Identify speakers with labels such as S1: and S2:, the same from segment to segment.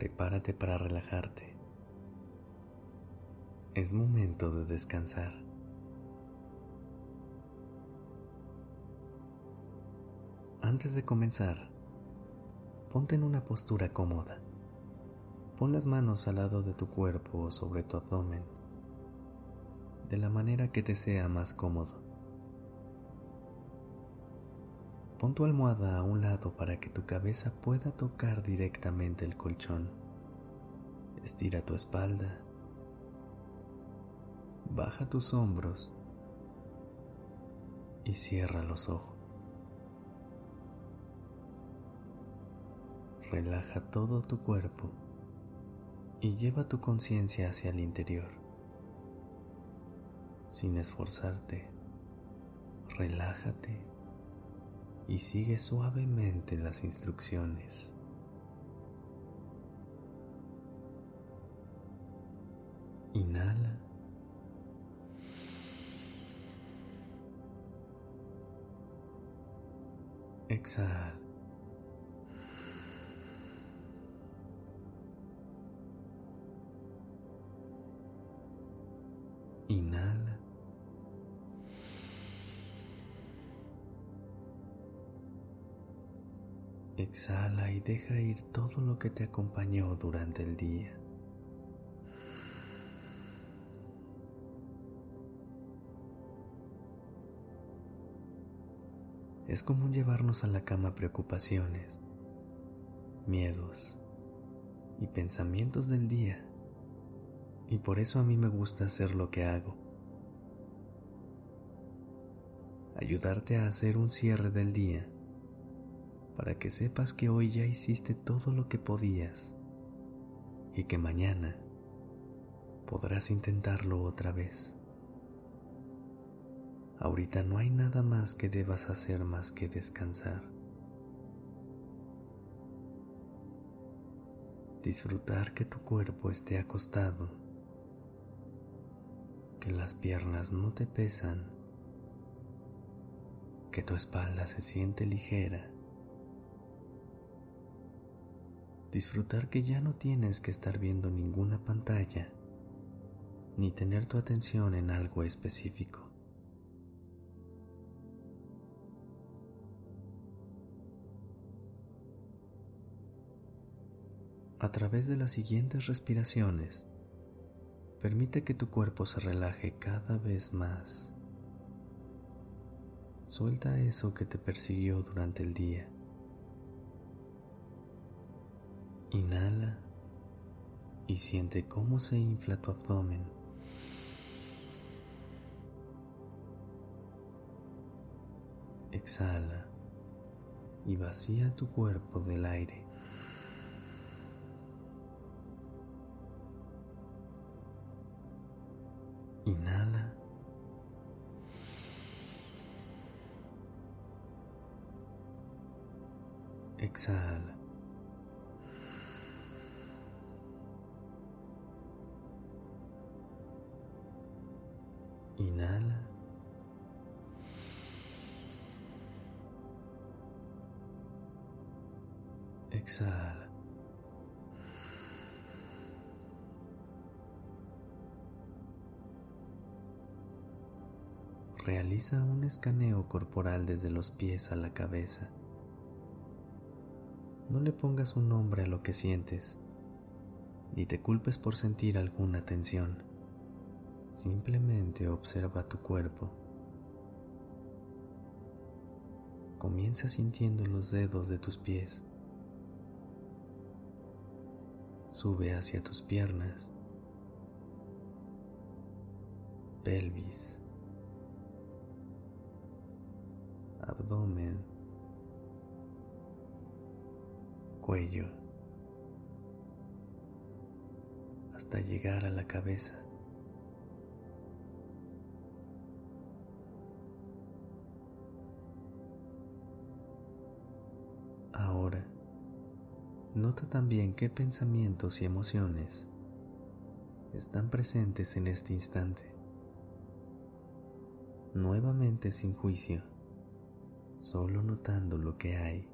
S1: Prepárate para relajarte. Es momento de descansar. Antes de comenzar, ponte en una postura cómoda. Pon las manos al lado de tu cuerpo o sobre tu abdomen, de la manera que te sea más cómodo. Pon tu almohada a un lado para que tu cabeza pueda tocar directamente el colchón. Estira tu espalda. Baja tus hombros y cierra los ojos. Relaja todo tu cuerpo y lleva tu conciencia hacia el interior. Sin esforzarte, relájate y sigue suavemente las instrucciones. Inhala. Exhala. Exhala y deja ir todo lo que te acompañó durante el día. Es común llevarnos a la cama preocupaciones, miedos y pensamientos del día. Y por eso a mí me gusta hacer lo que hago. Ayudarte a hacer un cierre del día para que sepas que hoy ya hiciste todo lo que podías y que mañana podrás intentarlo otra vez. Ahorita no hay nada más que debas hacer más que descansar. Disfrutar que tu cuerpo esté acostado, que las piernas no te pesan, que tu espalda se siente ligera disfrutar que ya no tienes que estar viendo ninguna pantalla ni tener tu atención en algo específico. A través de las siguientes respiraciones, permite que tu cuerpo se relaje cada vez más. Suelta eso que te persiguió durante el día. Inhala y siente cómo se infla tu abdomen. Exhala y vacía tu cuerpo del aire. Inhala. Exhala. Inhala. Exhala. Realiza un escaneo corporal desde los pies a la cabeza. No le pongas un nombre a lo que sientes, ni te culpes por sentir alguna tensión. Simplemente observa tu cuerpo. Comienza sintiendo los dedos de tus pies. Sube hacia tus piernas, pelvis, abdomen, cuello, hasta llegar a la cabeza. Nota también qué pensamientos y emociones están presentes en este instante. Nuevamente sin juicio, solo notando lo que hay,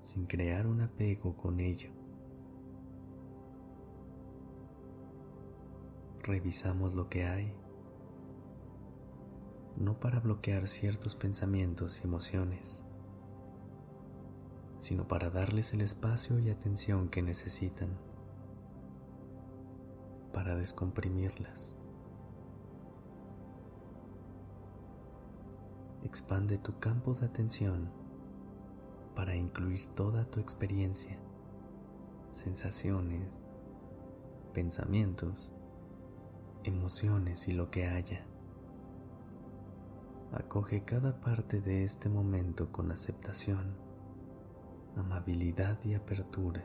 S1: sin crear un apego con ello. Revisamos lo que hay, no para bloquear ciertos pensamientos y emociones, sino para darles el espacio y atención que necesitan para descomprimirlas. Expande tu campo de atención para incluir toda tu experiencia, sensaciones, pensamientos, emociones y lo que haya. Acoge cada parte de este momento con aceptación, amabilidad y apertura,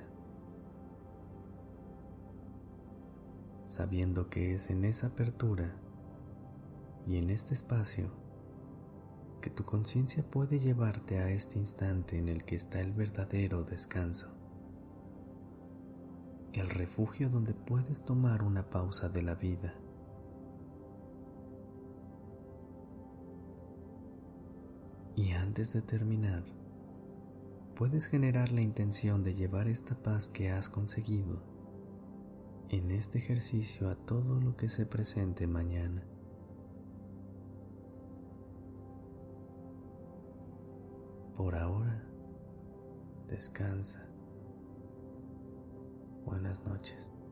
S1: sabiendo que es en esa apertura y en este espacio que tu conciencia puede llevarte a este instante en el que está el verdadero descanso, el refugio donde puedes tomar una pausa de la vida. Y antes de terminar, puedes generar la intención de llevar esta paz que has conseguido en este ejercicio a todo lo que se presente mañana. Por ahora, descansa. Buenas noches.